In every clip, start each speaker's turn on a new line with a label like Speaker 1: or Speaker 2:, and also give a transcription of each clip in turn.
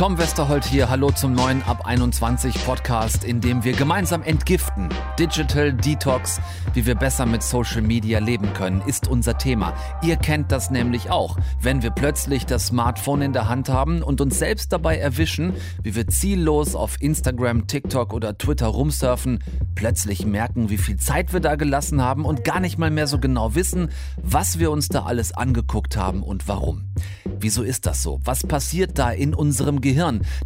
Speaker 1: Tom Westerholt hier, hallo zum neuen Ab 21 Podcast, in dem wir gemeinsam entgiften. Digital Detox, wie wir besser mit Social Media leben können, ist unser Thema. Ihr kennt das nämlich auch, wenn wir plötzlich das Smartphone in der Hand haben und uns selbst dabei erwischen, wie wir ziellos auf Instagram, TikTok oder Twitter rumsurfen, plötzlich merken, wie viel Zeit wir da gelassen haben und gar nicht mal mehr so genau wissen, was wir uns da alles angeguckt haben und warum. Wieso ist das so? Was passiert da in unserem Gehirn?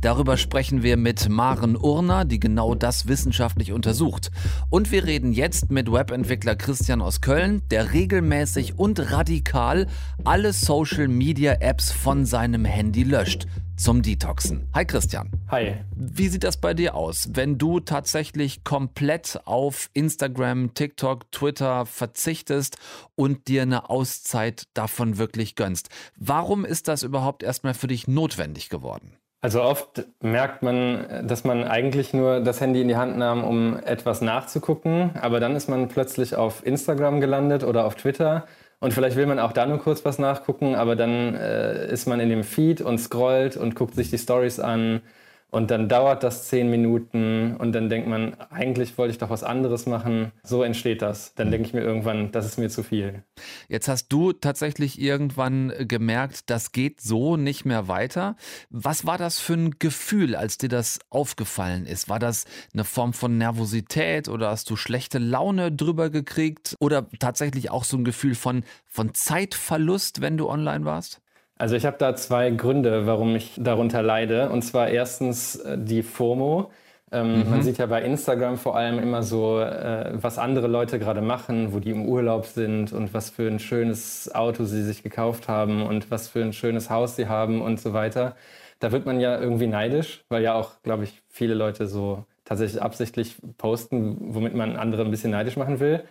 Speaker 1: Darüber sprechen wir mit Maren Urner, die genau das wissenschaftlich untersucht. Und wir reden jetzt mit Webentwickler Christian aus Köln, der regelmäßig und radikal alle Social-Media-Apps von seinem Handy löscht zum Detoxen. Hi Christian.
Speaker 2: Hi.
Speaker 1: Wie sieht das bei dir aus, wenn du tatsächlich komplett auf Instagram, TikTok, Twitter verzichtest und dir eine Auszeit davon wirklich gönnst? Warum ist das überhaupt erstmal für dich notwendig geworden?
Speaker 2: Also oft merkt man, dass man eigentlich nur das Handy in die Hand nahm, um etwas nachzugucken, aber dann ist man plötzlich auf Instagram gelandet oder auf Twitter. Und vielleicht will man auch da nur kurz was nachgucken, aber dann äh, ist man in dem Feed und scrollt und guckt sich die Stories an und dann dauert das zehn Minuten und dann denkt man, eigentlich wollte ich doch was anderes machen. So entsteht das. Dann denke ich mir irgendwann, das ist mir zu viel.
Speaker 1: Jetzt hast du tatsächlich irgendwann gemerkt, das geht so nicht mehr weiter. Was war das für ein Gefühl, als dir das aufgefallen ist? War das eine Form von Nervosität oder hast du schlechte Laune drüber gekriegt? Oder tatsächlich auch so ein Gefühl von, von Zeitverlust, wenn du online warst?
Speaker 2: Also ich habe da zwei Gründe, warum ich darunter leide. Und zwar erstens äh, die FOMO. Ähm, mhm. Man sieht ja bei Instagram vor allem immer so, äh, was andere Leute gerade machen, wo die im Urlaub sind und was für ein schönes Auto sie sich gekauft haben und was für ein schönes Haus sie haben und so weiter. Da wird man ja irgendwie neidisch, weil ja auch, glaube ich, viele Leute so tatsächlich absichtlich posten, womit man andere ein bisschen neidisch machen will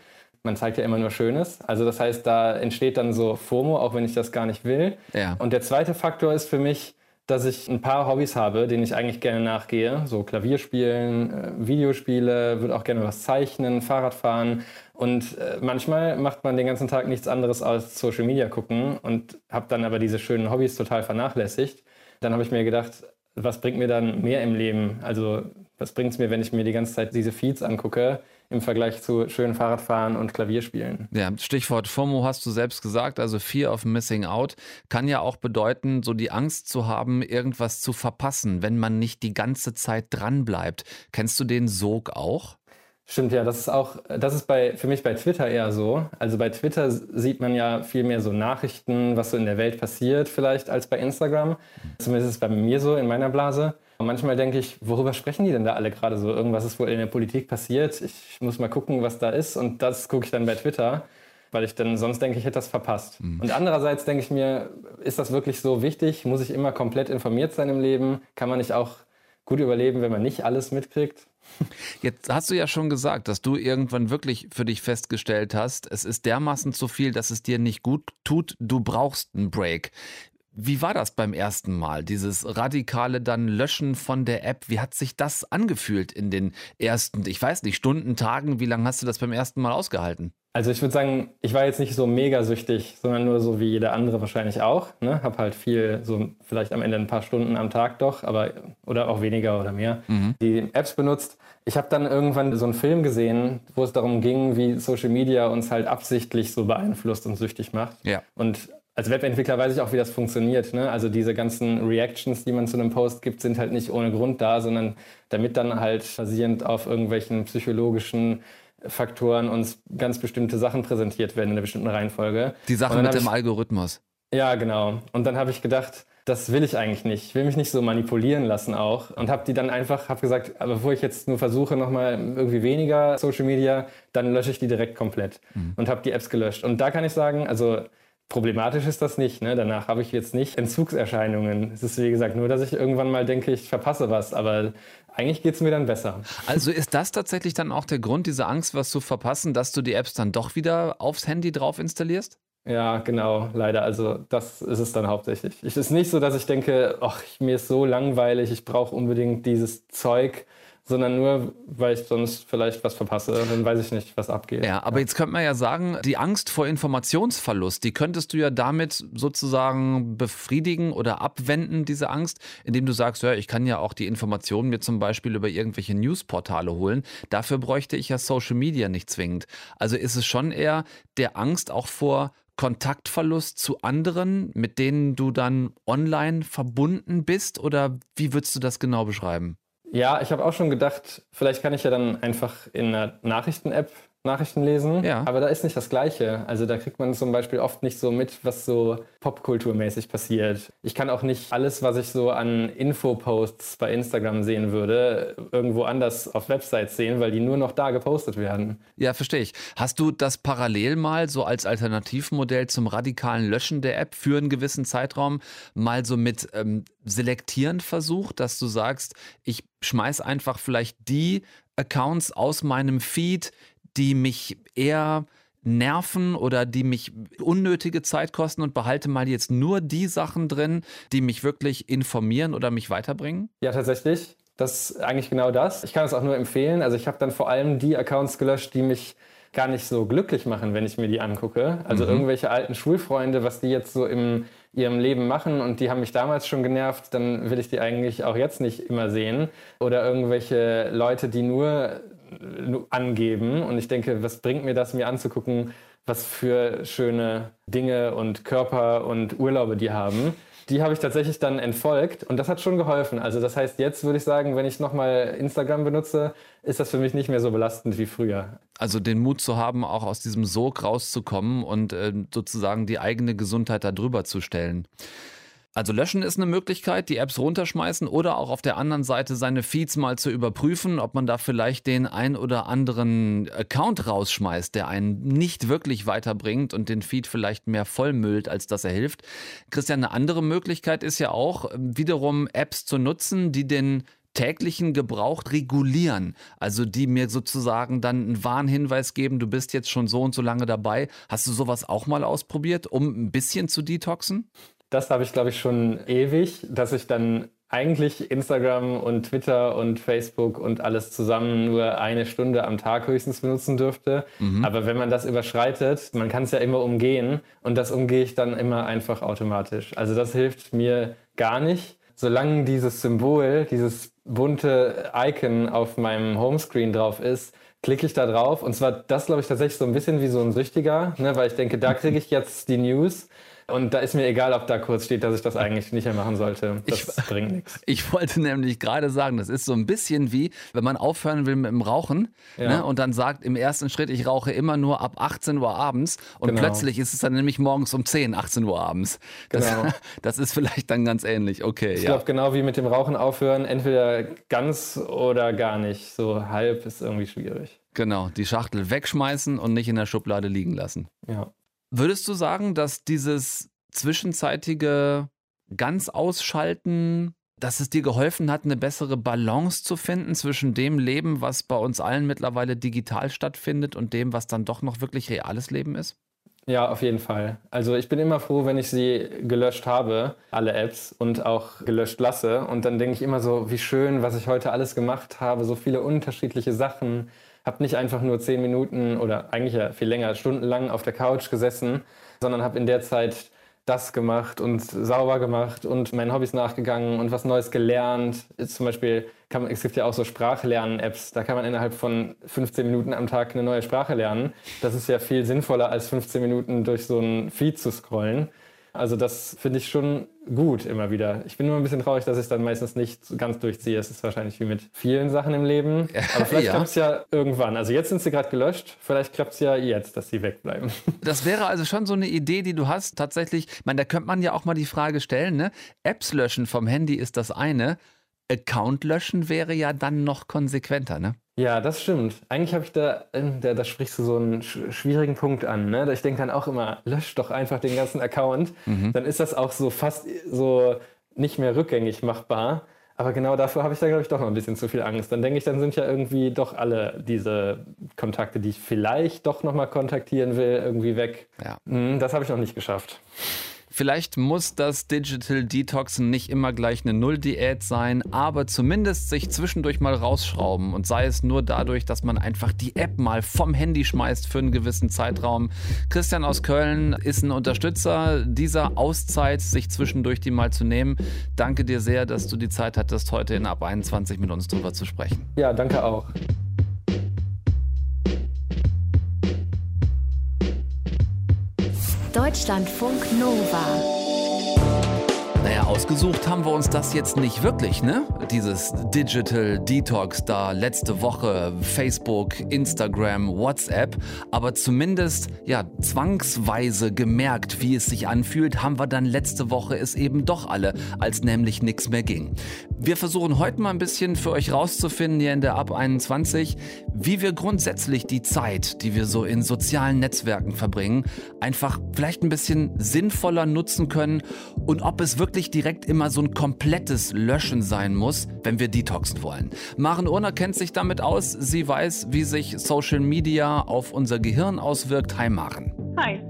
Speaker 2: man zeigt ja immer nur Schönes. Also das heißt, da entsteht dann so FOMO, auch wenn ich das gar nicht will.
Speaker 1: Ja.
Speaker 2: Und der zweite Faktor ist für mich, dass ich ein paar Hobbys habe, denen ich eigentlich gerne nachgehe. So Klavierspielen, äh, Videospiele, würde auch gerne was zeichnen, Fahrradfahren. Und äh, manchmal macht man den ganzen Tag nichts anderes als Social Media gucken und habe dann aber diese schönen Hobbys total vernachlässigt. Dann habe ich mir gedacht, was bringt mir dann mehr im Leben? Also was bringt es mir, wenn ich mir die ganze Zeit diese Feeds angucke? Im Vergleich zu schönen Fahrradfahren und Klavierspielen.
Speaker 1: Ja, Stichwort FOMO hast du selbst gesagt, also Fear of Missing Out kann ja auch bedeuten, so die Angst zu haben, irgendwas zu verpassen, wenn man nicht die ganze Zeit dran bleibt. Kennst du den Sog auch?
Speaker 2: Stimmt, ja, das ist auch, das ist bei, für mich bei Twitter eher so. Also bei Twitter sieht man ja viel mehr so Nachrichten, was so in der Welt passiert, vielleicht als bei Instagram. Zumindest ist es bei mir so in meiner Blase. Und manchmal denke ich, worüber sprechen die denn da alle gerade so? Irgendwas ist wohl in der Politik passiert. Ich muss mal gucken, was da ist. Und das gucke ich dann bei Twitter, weil ich dann sonst denke, ich hätte das verpasst. Mhm. Und andererseits denke ich mir, ist das wirklich so wichtig? Muss ich immer komplett informiert sein im Leben? Kann man nicht auch gut überleben, wenn man nicht alles mitkriegt?
Speaker 1: Jetzt hast du ja schon gesagt, dass du irgendwann wirklich für dich festgestellt hast, es ist dermaßen zu viel, dass es dir nicht gut tut, du brauchst einen Break. Wie war das beim ersten Mal, dieses radikale dann Löschen von der App? Wie hat sich das angefühlt in den ersten, ich weiß nicht, Stunden, Tagen? Wie lange hast du das beim ersten Mal ausgehalten?
Speaker 2: Also ich würde sagen, ich war jetzt nicht so mega süchtig, sondern nur so wie jeder andere wahrscheinlich auch. Ne? Hab halt viel, so vielleicht am Ende ein paar Stunden am Tag doch, aber oder auch weniger oder mehr, mhm. die Apps benutzt. Ich habe dann irgendwann so einen Film gesehen, wo es darum ging, wie Social Media uns halt absichtlich so beeinflusst und süchtig macht.
Speaker 1: Ja.
Speaker 2: Und als Webentwickler weiß ich auch, wie das funktioniert. Ne? Also diese ganzen Reactions, die man zu einem Post gibt, sind halt nicht ohne Grund da, sondern damit dann halt basierend auf irgendwelchen psychologischen Faktoren uns ganz bestimmte Sachen präsentiert werden in einer bestimmten Reihenfolge.
Speaker 1: Die Sache mit dem ich, Algorithmus.
Speaker 2: Ja, genau. Und dann habe ich gedacht, das will ich eigentlich nicht. Ich will mich nicht so manipulieren lassen auch. Und habe die dann einfach, habe gesagt, bevor ich jetzt nur versuche, nochmal irgendwie weniger Social Media, dann lösche ich die direkt komplett. Mhm. Und habe die Apps gelöscht. Und da kann ich sagen, also Problematisch ist das nicht. Ne? Danach habe ich jetzt nicht Entzugserscheinungen. Es ist wie gesagt nur, dass ich irgendwann mal denke, ich verpasse was. Aber eigentlich geht es mir dann besser.
Speaker 1: Also ist das tatsächlich dann auch der Grund, diese Angst, was zu verpassen, dass du die Apps dann doch wieder aufs Handy drauf installierst?
Speaker 2: Ja, genau, leider. Also das ist es dann hauptsächlich. Es ist nicht so, dass ich denke, ach, mir ist so langweilig, ich brauche unbedingt dieses Zeug sondern nur, weil ich sonst vielleicht was verpasse. Dann weiß ich nicht, was abgeht.
Speaker 1: Ja, aber ja. jetzt könnte man ja sagen, die Angst vor Informationsverlust, die könntest du ja damit sozusagen befriedigen oder abwenden, diese Angst, indem du sagst, ja, ich kann ja auch die Informationen mir zum Beispiel über irgendwelche Newsportale holen. Dafür bräuchte ich ja Social Media nicht zwingend. Also ist es schon eher der Angst auch vor Kontaktverlust zu anderen, mit denen du dann online verbunden bist? Oder wie würdest du das genau beschreiben?
Speaker 2: Ja, ich habe auch schon gedacht, vielleicht kann ich ja dann einfach in einer Nachrichten-App Nachrichten lesen, ja. aber da ist nicht das Gleiche. Also da kriegt man zum Beispiel oft nicht so mit, was so popkulturmäßig passiert. Ich kann auch nicht alles, was ich so an Infoposts bei Instagram sehen würde, irgendwo anders auf Websites sehen, weil die nur noch da gepostet werden.
Speaker 1: Ja, verstehe ich. Hast du das parallel mal so als Alternativmodell zum radikalen Löschen der App für einen gewissen Zeitraum mal so mit ähm, Selektieren versucht, dass du sagst, ich schmeiß einfach vielleicht die Accounts aus meinem Feed, die mich eher nerven oder die mich unnötige Zeit kosten und behalte mal jetzt nur die Sachen drin, die mich wirklich informieren oder mich weiterbringen?
Speaker 2: Ja, tatsächlich. Das ist eigentlich genau das. Ich kann es auch nur empfehlen. Also ich habe dann vor allem die Accounts gelöscht, die mich gar nicht so glücklich machen, wenn ich mir die angucke. Also mhm. irgendwelche alten Schulfreunde, was die jetzt so in ihrem Leben machen und die haben mich damals schon genervt, dann will ich die eigentlich auch jetzt nicht immer sehen. Oder irgendwelche Leute, die nur angeben. Und ich denke, was bringt mir das, mir anzugucken, was für schöne Dinge und Körper und Urlaube die haben. Die habe ich tatsächlich dann entfolgt und das hat schon geholfen. Also das heißt, jetzt würde ich sagen, wenn ich nochmal Instagram benutze, ist das für mich nicht mehr so belastend wie früher.
Speaker 1: Also den Mut zu haben, auch aus diesem Sog rauszukommen und äh, sozusagen die eigene Gesundheit da drüber zu stellen. Also löschen ist eine Möglichkeit, die Apps runterschmeißen oder auch auf der anderen Seite seine Feeds mal zu überprüfen, ob man da vielleicht den ein oder anderen Account rausschmeißt, der einen nicht wirklich weiterbringt und den Feed vielleicht mehr vollmüllt, als dass er hilft. Christian, eine andere Möglichkeit ist ja auch wiederum Apps zu nutzen, die den täglichen Gebrauch regulieren. Also die mir sozusagen dann einen Warnhinweis geben, du bist jetzt schon so und so lange dabei. Hast du sowas auch mal ausprobiert, um ein bisschen zu detoxen?
Speaker 2: Das habe ich, glaube ich, schon ewig, dass ich dann eigentlich Instagram und Twitter und Facebook und alles zusammen nur eine Stunde am Tag höchstens benutzen dürfte. Mhm. Aber wenn man das überschreitet, man kann es ja immer umgehen und das umgehe ich dann immer einfach automatisch. Also das hilft mir gar nicht. Solange dieses Symbol, dieses bunte Icon auf meinem Homescreen drauf ist, klicke ich da drauf. Und zwar das, glaube ich, tatsächlich so ein bisschen wie so ein Süchtiger, ne? weil ich denke, da kriege ich jetzt die News. Und da ist mir egal, ob da kurz steht, dass ich das eigentlich nicht mehr machen sollte. Das ich, bringt nichts.
Speaker 1: Ich wollte nämlich gerade sagen, das ist so ein bisschen wie, wenn man aufhören will mit dem Rauchen ja. ne, und dann sagt im ersten Schritt, ich rauche immer nur ab 18 Uhr abends und genau. plötzlich ist es dann nämlich morgens um 10, 18 Uhr abends. Das, genau. das ist vielleicht dann ganz ähnlich. Okay.
Speaker 2: Ich ja. glaube, genau wie mit dem Rauchen aufhören, entweder ganz oder gar nicht. So halb ist irgendwie schwierig.
Speaker 1: Genau, die Schachtel wegschmeißen und nicht in der Schublade liegen lassen.
Speaker 2: Ja.
Speaker 1: Würdest du sagen, dass dieses zwischenzeitige ganz ausschalten, dass es dir geholfen hat, eine bessere Balance zu finden zwischen dem Leben, was bei uns allen mittlerweile digital stattfindet und dem, was dann doch noch wirklich reales Leben ist?
Speaker 2: Ja, auf jeden Fall. Also ich bin immer froh, wenn ich sie gelöscht habe, alle Apps, und auch gelöscht lasse. Und dann denke ich immer so, wie schön, was ich heute alles gemacht habe, so viele unterschiedliche Sachen habe nicht einfach nur zehn Minuten oder eigentlich ja viel länger, stundenlang auf der Couch gesessen, sondern habe in der Zeit das gemacht und sauber gemacht und meinen Hobbys nachgegangen und was Neues gelernt. Zum Beispiel, kann man, es gibt ja auch so Sprachlernen-Apps, da kann man innerhalb von 15 Minuten am Tag eine neue Sprache lernen. Das ist ja viel sinnvoller, als 15 Minuten durch so ein Feed zu scrollen. Also das finde ich schon gut immer wieder. Ich bin nur ein bisschen traurig, dass ich es dann meistens nicht ganz durchziehe. Es ist wahrscheinlich wie mit vielen Sachen im Leben. Aber vielleicht ja. klappt es ja irgendwann. Also jetzt sind sie gerade gelöscht. Vielleicht klappt es ja jetzt, dass sie wegbleiben.
Speaker 1: Das wäre also schon so eine Idee, die du hast. Tatsächlich, ich meine, da könnte man ja auch mal die Frage stellen, ne? Apps löschen vom Handy ist das eine. Account löschen wäre ja dann noch konsequenter, ne?
Speaker 2: Ja, das stimmt. Eigentlich habe ich da, da, da sprichst du so einen schwierigen Punkt an. Ne? Ich denke dann auch immer, lösch doch einfach den ganzen Account. Mhm. Dann ist das auch so fast so nicht mehr rückgängig machbar. Aber genau dafür habe ich da, glaube ich, doch noch ein bisschen zu viel Angst. Dann denke ich, dann sind ja irgendwie doch alle diese Kontakte, die ich vielleicht doch nochmal kontaktieren will, irgendwie weg. Ja. Hm, das habe ich noch nicht geschafft.
Speaker 1: Vielleicht muss das Digital Detoxen nicht immer gleich eine Null-Diät sein, aber zumindest sich zwischendurch mal rausschrauben und sei es nur dadurch, dass man einfach die App mal vom Handy schmeißt für einen gewissen Zeitraum. Christian aus Köln ist ein Unterstützer dieser Auszeit, sich zwischendurch die mal zu nehmen. Danke dir sehr, dass du die Zeit hattest, heute in Ab 21 mit uns drüber zu sprechen.
Speaker 2: Ja, danke auch.
Speaker 3: Deutschlandfunk Nova.
Speaker 1: Naja, ausgesucht haben wir uns das jetzt nicht wirklich, ne? Dieses Digital Detox da letzte Woche, Facebook, Instagram, WhatsApp. Aber zumindest, ja, zwangsweise gemerkt, wie es sich anfühlt, haben wir dann letzte Woche es eben doch alle, als nämlich nichts mehr ging. Wir versuchen heute mal ein bisschen für euch rauszufinden, hier in der Ab 21, wie wir grundsätzlich die Zeit, die wir so in sozialen Netzwerken verbringen, einfach vielleicht ein bisschen sinnvoller nutzen können und ob es wirklich wirklich direkt immer so ein komplettes Löschen sein muss, wenn wir detoxen wollen. Maren Urner kennt sich damit aus. Sie weiß, wie sich Social Media auf unser Gehirn auswirkt. Hi Maren.
Speaker 4: Hi.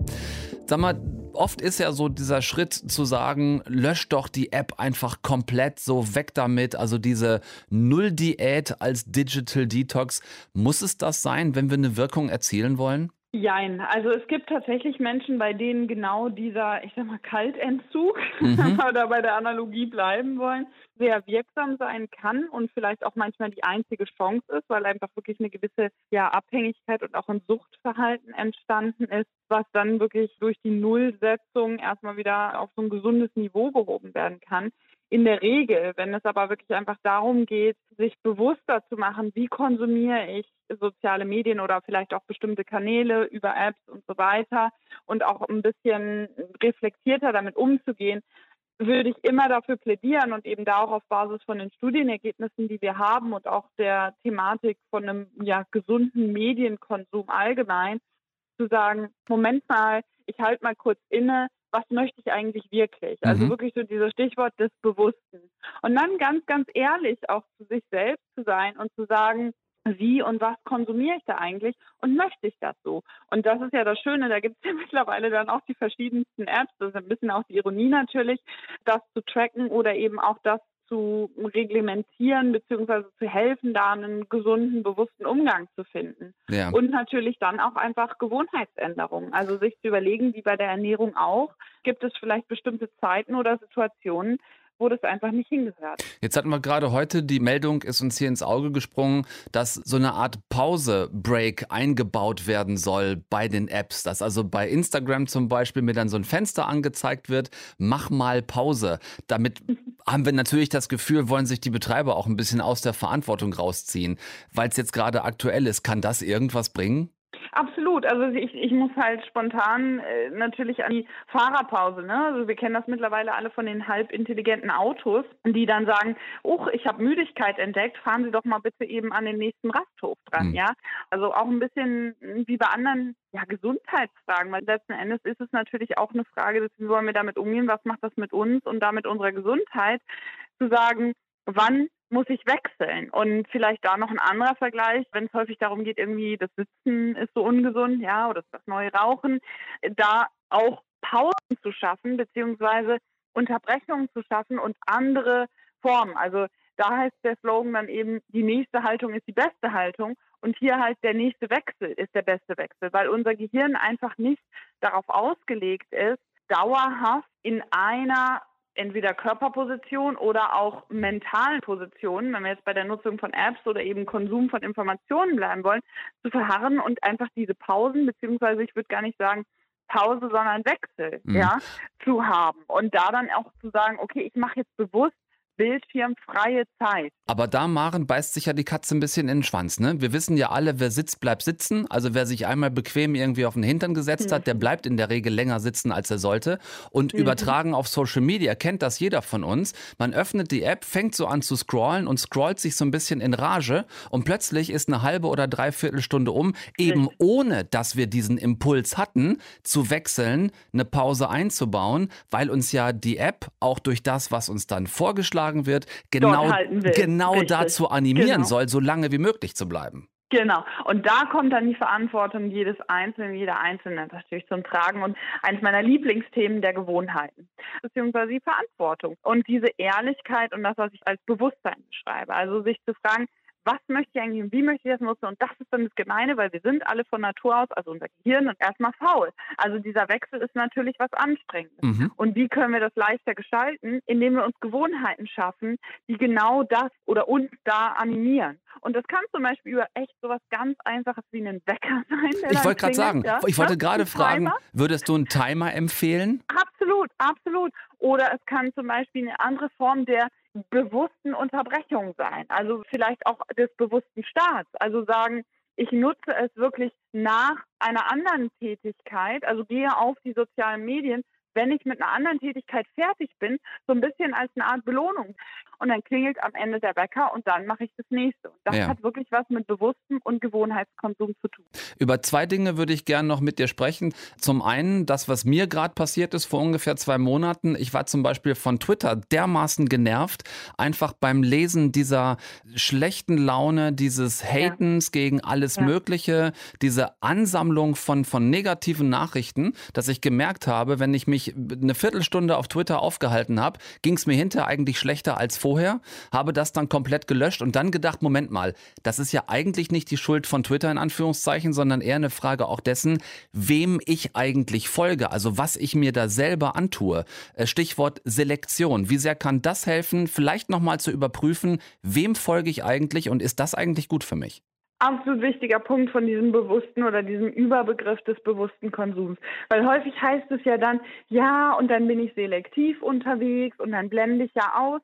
Speaker 1: Sag mal, oft ist ja so dieser Schritt zu sagen, lösch doch die App einfach komplett so weg damit. Also diese Null-Diät als Digital Detox. Muss es das sein, wenn wir eine Wirkung erzielen wollen?
Speaker 4: Jein. Also es gibt tatsächlich Menschen, bei denen genau dieser, ich sag mal, Kaltentzug, mhm. oder bei der Analogie bleiben wollen, sehr wirksam sein kann und vielleicht auch manchmal die einzige Chance ist, weil einfach wirklich eine gewisse ja, Abhängigkeit und auch ein Suchtverhalten entstanden ist, was dann wirklich durch die Nullsetzung erstmal wieder auf so ein gesundes Niveau gehoben werden kann. In der Regel, wenn es aber wirklich einfach darum geht, sich bewusster zu machen, wie konsumiere ich soziale Medien oder vielleicht auch bestimmte Kanäle über Apps und so weiter und auch ein bisschen reflektierter damit umzugehen, würde ich immer dafür plädieren und eben da auch auf Basis von den Studienergebnissen, die wir haben und auch der Thematik von einem ja, gesunden Medienkonsum allgemein, zu sagen, Moment mal, ich halte mal kurz inne, was möchte ich eigentlich wirklich? Also mhm. wirklich so dieses Stichwort des Bewussten. Und dann ganz, ganz ehrlich auch zu sich selbst zu sein und zu sagen, wie und was konsumiere ich da eigentlich und möchte ich das so? Und das ist ja das Schöne, da gibt es ja mittlerweile dann auch die verschiedensten Apps, das ist ein bisschen auch die Ironie natürlich, das zu tracken oder eben auch das zu reglementieren beziehungsweise zu helfen, da einen gesunden, bewussten Umgang zu finden. Ja. Und natürlich dann auch einfach Gewohnheitsänderungen. Also sich zu überlegen, wie bei der Ernährung auch, gibt es vielleicht bestimmte Zeiten oder Situationen, wo das einfach nicht hingehört.
Speaker 1: Jetzt hatten wir gerade heute, die Meldung ist uns hier ins Auge gesprungen, dass so eine Art Pause-Break eingebaut werden soll bei den Apps. Dass also bei Instagram zum Beispiel mir dann so ein Fenster angezeigt wird, mach mal Pause. Damit haben wir natürlich das Gefühl, wollen sich die Betreiber auch ein bisschen aus der Verantwortung rausziehen. Weil es jetzt gerade aktuell ist, kann das irgendwas bringen?
Speaker 4: Absolut. Also ich, ich muss halt spontan äh, natürlich an die Fahrerpause. Ne? Also wir kennen das mittlerweile alle von den halbintelligenten Autos, die dann sagen, oh, ich habe Müdigkeit entdeckt, fahren Sie doch mal bitte eben an den nächsten Rasthof dran. Mhm. Ja, also auch ein bisschen wie bei anderen ja, Gesundheitsfragen, weil letzten Endes ist es natürlich auch eine Frage, wie wollen wir damit umgehen, was macht das mit uns und damit unserer Gesundheit, zu sagen, wann muss ich wechseln. Und vielleicht da noch ein anderer Vergleich, wenn es häufig darum geht, irgendwie das Sitzen ist so ungesund, ja, oder das neue Rauchen, da auch Pausen zu schaffen, beziehungsweise Unterbrechungen zu schaffen und andere Formen. Also da heißt der Slogan dann eben, die nächste Haltung ist die beste Haltung. Und hier halt der nächste Wechsel ist der beste Wechsel, weil unser Gehirn einfach nicht darauf ausgelegt ist, dauerhaft in einer entweder Körperposition oder auch mentalen Positionen, wenn wir jetzt bei der Nutzung von Apps oder eben Konsum von Informationen bleiben wollen, zu verharren und einfach diese Pausen, beziehungsweise ich würde gar nicht sagen Pause, sondern Wechsel, mhm. ja, zu haben und da dann auch zu sagen, okay, ich mache jetzt bewusst bildschirmfreie Zeit.
Speaker 1: Aber da, Maren, beißt sich ja die Katze ein bisschen in den Schwanz. Ne? Wir wissen ja alle, wer sitzt, bleibt sitzen. Also wer sich einmal bequem irgendwie auf den Hintern gesetzt mhm. hat, der bleibt in der Regel länger sitzen, als er sollte. Und mhm. übertragen auf Social Media kennt das jeder von uns. Man öffnet die App, fängt so an zu scrollen und scrollt sich so ein bisschen in Rage. Und plötzlich ist eine halbe oder dreiviertel Stunde um, eben Richtig. ohne, dass wir diesen Impuls hatten, zu wechseln, eine Pause einzubauen, weil uns ja die App auch durch das, was uns dann vorgeschlagen vorgeschlagen wird, genau, genau dazu animieren genau. soll, so lange wie möglich zu bleiben.
Speaker 4: Genau. Und da kommt dann die Verantwortung jedes Einzelnen, jeder Einzelne natürlich zum Tragen. Und eines meiner Lieblingsthemen der Gewohnheiten, beziehungsweise die Verantwortung. Und diese Ehrlichkeit und das, was ich als Bewusstsein beschreibe. Also sich zu fragen, was möchte ich eigentlich und wie möchte ich das nutzen? Und das ist dann das Gemeine, weil wir sind alle von Natur aus, also unser Gehirn und erstmal faul. Also dieser Wechsel ist natürlich was Anstrengendes. Mhm. Und wie können wir das leichter gestalten? Indem wir uns Gewohnheiten schaffen, die genau das oder uns da animieren. Und das kann zum Beispiel über echt sowas ganz Einfaches wie einen Wecker sein.
Speaker 1: Ich wollte gerade sagen, ja? ich wollte gerade fragen, würdest du einen Timer empfehlen?
Speaker 4: Absolut, absolut. Oder es kann zum Beispiel eine andere Form der bewussten Unterbrechung sein. Also vielleicht auch des bewussten Starts. Also sagen, ich nutze es wirklich nach einer anderen Tätigkeit, also gehe auf die sozialen Medien, wenn ich mit einer anderen Tätigkeit fertig bin, so ein bisschen als eine Art Belohnung. Und dann klingelt am Ende der Wecker und dann mache ich das nächste. Und das ja. hat wirklich was mit bewusstem und Gewohnheitskonsum zu tun.
Speaker 1: Über zwei Dinge würde ich gerne noch mit dir sprechen. Zum einen das, was mir gerade passiert ist vor ungefähr zwei Monaten. Ich war zum Beispiel von Twitter dermaßen genervt, einfach beim Lesen dieser schlechten Laune, dieses Hatens ja. gegen alles ja. Mögliche, diese Ansammlung von, von negativen Nachrichten, dass ich gemerkt habe, wenn ich mich eine Viertelstunde auf Twitter aufgehalten habe, ging es mir hinterher eigentlich schlechter als vorher, habe das dann komplett gelöscht und dann gedacht, Moment mal, das ist ja eigentlich nicht die Schuld von Twitter in Anführungszeichen, sondern eher eine Frage auch dessen, wem ich eigentlich folge, also was ich mir da selber antue. Äh, Stichwort Selektion. Wie sehr kann das helfen, vielleicht nochmal zu überprüfen, wem folge ich eigentlich und ist das eigentlich gut für mich?
Speaker 4: Absolut wichtiger Punkt von diesem bewussten oder diesem Überbegriff des bewussten Konsums. Weil häufig heißt es ja dann, ja, und dann bin ich selektiv unterwegs und dann blende ich ja aus.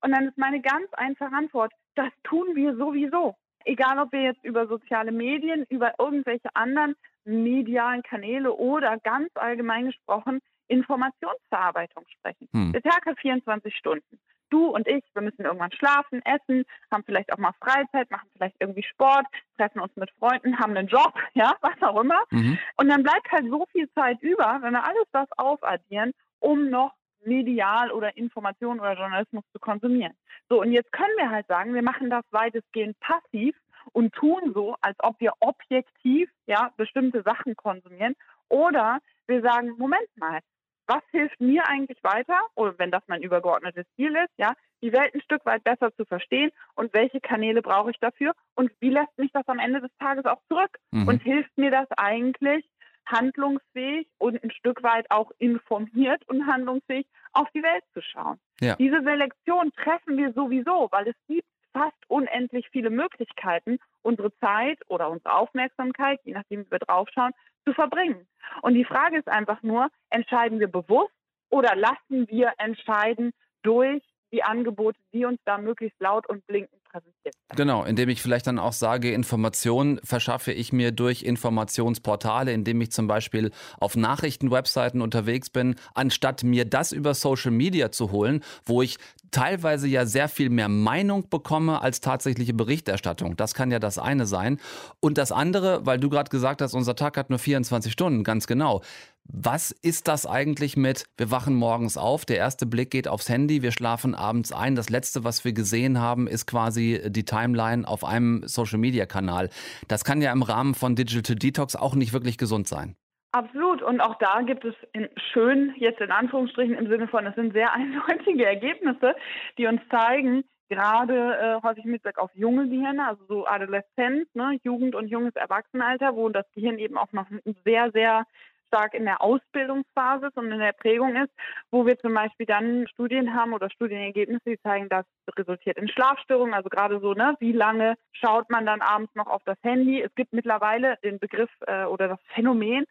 Speaker 4: Und dann ist meine ganz einfache Antwort, das tun wir sowieso. Egal, ob wir jetzt über soziale Medien, über irgendwelche anderen medialen Kanäle oder ganz allgemein gesprochen Informationsverarbeitung sprechen. Hm. Der Tag hat 24 Stunden du und ich, wir müssen irgendwann schlafen, essen, haben vielleicht auch mal Freizeit, machen vielleicht irgendwie Sport, treffen uns mit Freunden, haben einen Job, ja, was auch immer. Mhm. Und dann bleibt halt so viel Zeit über, wenn wir alles das aufaddieren, um noch medial oder Information oder Journalismus zu konsumieren. So, und jetzt können wir halt sagen, wir machen das weitestgehend passiv und tun so, als ob wir objektiv ja bestimmte Sachen konsumieren. Oder wir sagen, Moment mal, was hilft mir eigentlich weiter, oder wenn das mein übergeordnetes Ziel ist, ja, die Welt ein Stück weit besser zu verstehen und welche Kanäle brauche ich dafür und wie lässt mich das am Ende des Tages auch zurück mhm. und hilft mir das eigentlich handlungsfähig und ein Stück weit auch informiert und handlungsfähig auf die Welt zu schauen. Ja. Diese Selektion treffen wir sowieso, weil es gibt fast unendlich viele Möglichkeiten, unsere Zeit oder unsere Aufmerksamkeit, je nachdem wie wir draufschauen, zu verbringen. Und die Frage ist einfach nur, entscheiden wir bewusst oder lassen wir entscheiden durch die Angebote, die uns da möglichst laut und blinkend präsentiert.
Speaker 1: Genau, indem ich vielleicht dann auch sage, Informationen verschaffe ich mir durch Informationsportale, indem ich zum Beispiel auf Nachrichtenwebseiten unterwegs bin, anstatt mir das über Social Media zu holen, wo ich teilweise ja sehr viel mehr Meinung bekomme als tatsächliche Berichterstattung. Das kann ja das eine sein. Und das andere, weil du gerade gesagt hast, unser Tag hat nur 24 Stunden, ganz genau. Was ist das eigentlich mit, wir wachen morgens auf, der erste Blick geht aufs Handy, wir schlafen abends ein. Das letzte, was wir gesehen haben, ist quasi die Timeline auf einem Social-Media-Kanal. Das kann ja im Rahmen von Digital Detox auch nicht wirklich gesund sein.
Speaker 4: Absolut. Und auch da gibt es in, schön, jetzt in Anführungsstrichen im Sinne von, es sind sehr eindeutige Ergebnisse, die uns zeigen, gerade äh, häufig mit Blick auf junge Gehirne, also so Adoleszenz, ne, Jugend und junges Erwachsenenalter, wo das Gehirn eben auch noch sehr, sehr stark in der Ausbildungsphase und in der Prägung ist, wo wir zum Beispiel dann Studien haben oder Studienergebnisse, die zeigen, das resultiert in Schlafstörungen. Also gerade so, ne, wie lange schaut man dann abends noch auf das Handy? Es gibt mittlerweile den Begriff äh, oder das Phänomen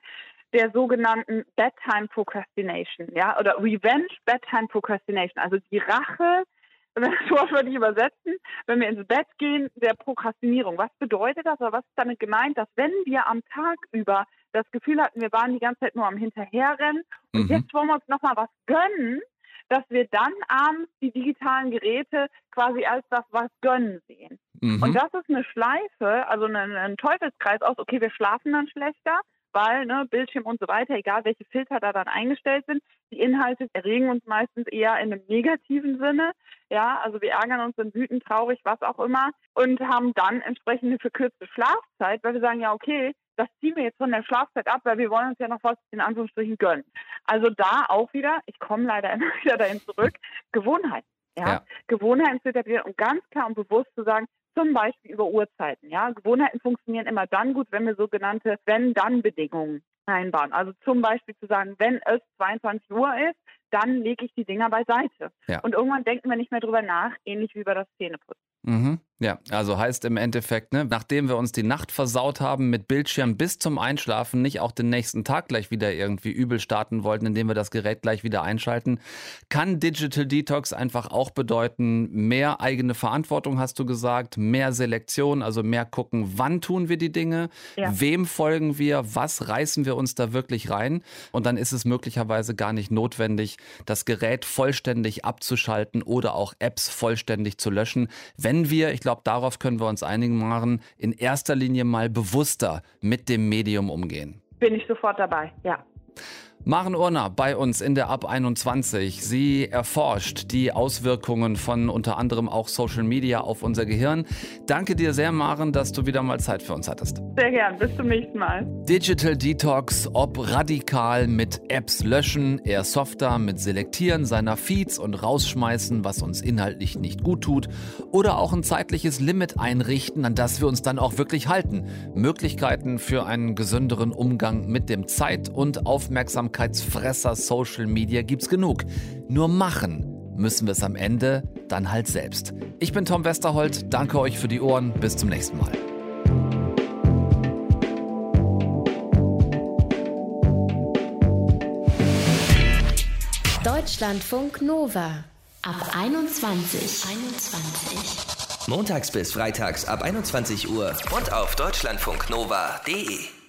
Speaker 4: der sogenannten Bedtime Procrastination, ja, oder Revenge Bedtime Procrastination, also die Rache wenn wir das wortwörtlich übersetzen, wenn wir ins Bett gehen, der Prokrastinierung. Was bedeutet das oder was ist damit gemeint, dass wenn wir am Tag über das Gefühl hatten, wir waren die ganze Zeit nur am Hinterherrennen und mhm. jetzt wollen wir uns nochmal was gönnen, dass wir dann abends die digitalen Geräte quasi als das was gönnen sehen. Mhm. Und das ist eine Schleife, also ein, ein Teufelskreis aus, okay, wir schlafen dann schlechter, weil ne, Bildschirm und so weiter, egal welche Filter da dann eingestellt sind, die Inhalte erregen uns meistens eher in einem negativen Sinne. Ja, also wir ärgern uns, sind wütend, traurig, was auch immer und haben dann entsprechend eine verkürzte Schlafzeit, weil wir sagen, ja, okay, das ziehen wir jetzt von der Schlafzeit ab, weil wir wollen uns ja noch was in Anführungsstrichen gönnen. Also da auch wieder, ich komme leider immer wieder dahin zurück, Gewohnheit. Ja, ja. Gewohnheiten zu etablieren und ganz klar und bewusst zu sagen, zum Beispiel über Uhrzeiten. Ja, Gewohnheiten funktionieren immer dann gut, wenn wir sogenannte Wenn-Dann-Bedingungen einbauen. Also zum Beispiel zu sagen, wenn es 22 Uhr ist, dann lege ich die Dinger beiseite. Ja. Und irgendwann denken wir nicht mehr drüber nach, ähnlich wie über das Zähneputzen.
Speaker 1: Mhm. Ja, also heißt im Endeffekt, ne, nachdem wir uns die Nacht versaut haben mit Bildschirm bis zum Einschlafen, nicht auch den nächsten Tag gleich wieder irgendwie übel starten wollten, indem wir das Gerät gleich wieder einschalten, kann Digital Detox einfach auch bedeuten, mehr eigene Verantwortung, hast du gesagt, mehr Selektion, also mehr gucken, wann tun wir die Dinge, ja. wem folgen wir, was reißen wir uns da wirklich rein und dann ist es möglicherweise gar nicht notwendig, das Gerät vollständig abzuschalten oder auch Apps vollständig zu löschen, wenn wir, ich glaube, darauf können wir uns einigen machen, in erster Linie mal bewusster mit dem Medium umgehen.
Speaker 4: Bin ich sofort dabei, ja.
Speaker 1: Maren Urner bei uns in der Ab 21. Sie erforscht die Auswirkungen von unter anderem auch Social Media auf unser Gehirn. Danke dir sehr, Maren, dass du wieder mal Zeit für uns hattest.
Speaker 4: Sehr gern. Bis zum nächsten Mal.
Speaker 1: Digital Detox, ob radikal mit Apps löschen, eher softer mit Selektieren seiner Feeds und rausschmeißen, was uns inhaltlich nicht gut tut, oder auch ein zeitliches Limit einrichten, an das wir uns dann auch wirklich halten. Möglichkeiten für einen gesünderen Umgang mit dem Zeit- und Aufmerksamkeit Aufmerksamkeitsfresser Social Media gibt's genug. Nur machen müssen wir es am Ende dann halt selbst. Ich bin Tom Westerholt, danke euch für die Ohren, bis zum nächsten Mal.
Speaker 3: Deutschlandfunk Nova ab 21. 21.
Speaker 5: Montags bis freitags ab 21 Uhr und auf deutschlandfunknova.de.